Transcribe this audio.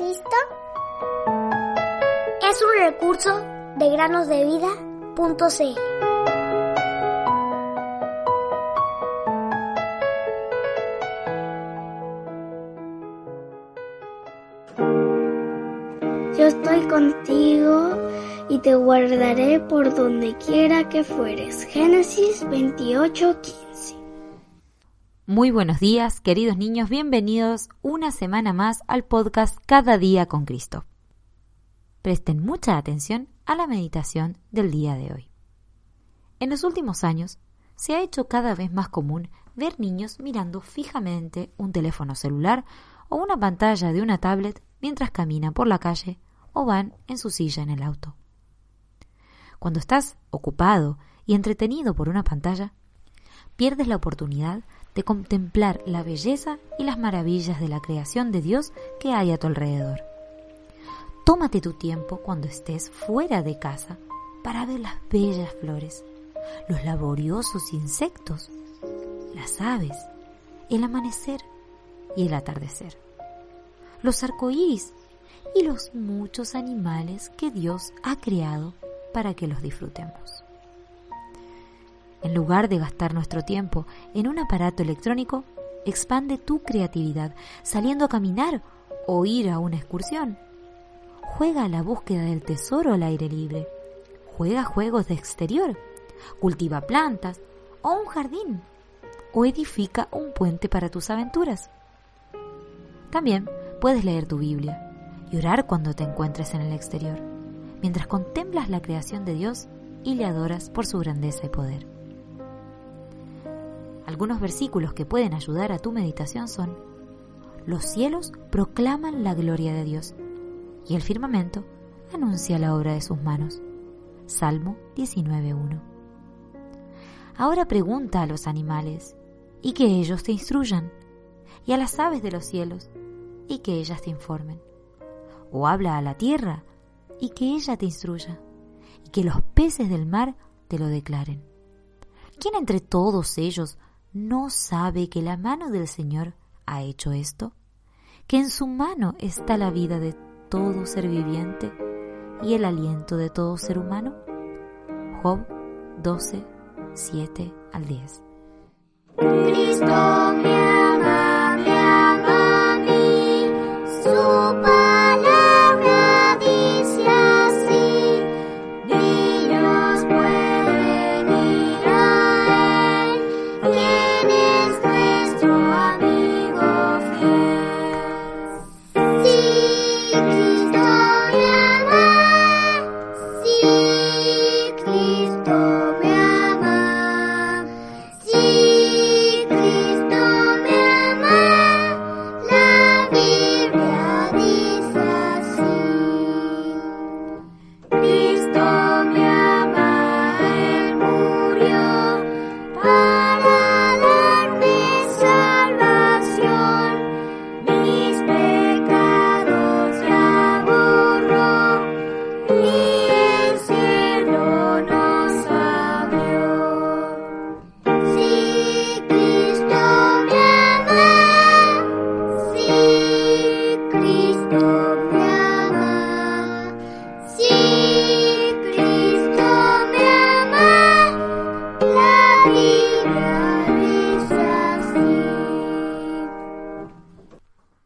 Cristo? Es un recurso de granosdevida.cl. Yo estoy contigo y te guardaré por donde quiera que fueres. Génesis 28:15. Muy buenos días, queridos niños, bienvenidos una semana más al podcast Cada día con Cristo. Presten mucha atención a la meditación del día de hoy. En los últimos años, se ha hecho cada vez más común ver niños mirando fijamente un teléfono celular o una pantalla de una tablet mientras caminan por la calle o van en su silla en el auto. Cuando estás ocupado y entretenido por una pantalla, pierdes la oportunidad de contemplar la belleza y las maravillas de la creación de Dios que hay a tu alrededor. Tómate tu tiempo cuando estés fuera de casa para ver las bellas flores, los laboriosos insectos, las aves, el amanecer y el atardecer, los arcoíris y los muchos animales que Dios ha creado para que los disfrutemos. En lugar de gastar nuestro tiempo en un aparato electrónico, expande tu creatividad saliendo a caminar o ir a una excursión. Juega a la búsqueda del tesoro al aire libre. Juega juegos de exterior. Cultiva plantas o un jardín. O edifica un puente para tus aventuras. También puedes leer tu Biblia y orar cuando te encuentres en el exterior, mientras contemplas la creación de Dios y le adoras por su grandeza y poder. Algunos versículos que pueden ayudar a tu meditación son, los cielos proclaman la gloria de Dios y el firmamento anuncia la obra de sus manos. Salmo 19.1. Ahora pregunta a los animales y que ellos te instruyan, y a las aves de los cielos y que ellas te informen. O habla a la tierra y que ella te instruya, y que los peces del mar te lo declaren. ¿Quién entre todos ellos no sabe que la mano del Señor ha hecho esto? Que en su mano está la vida de todo ser viviente y el aliento de todo ser humano? Job 12, 7 al 10. Cristo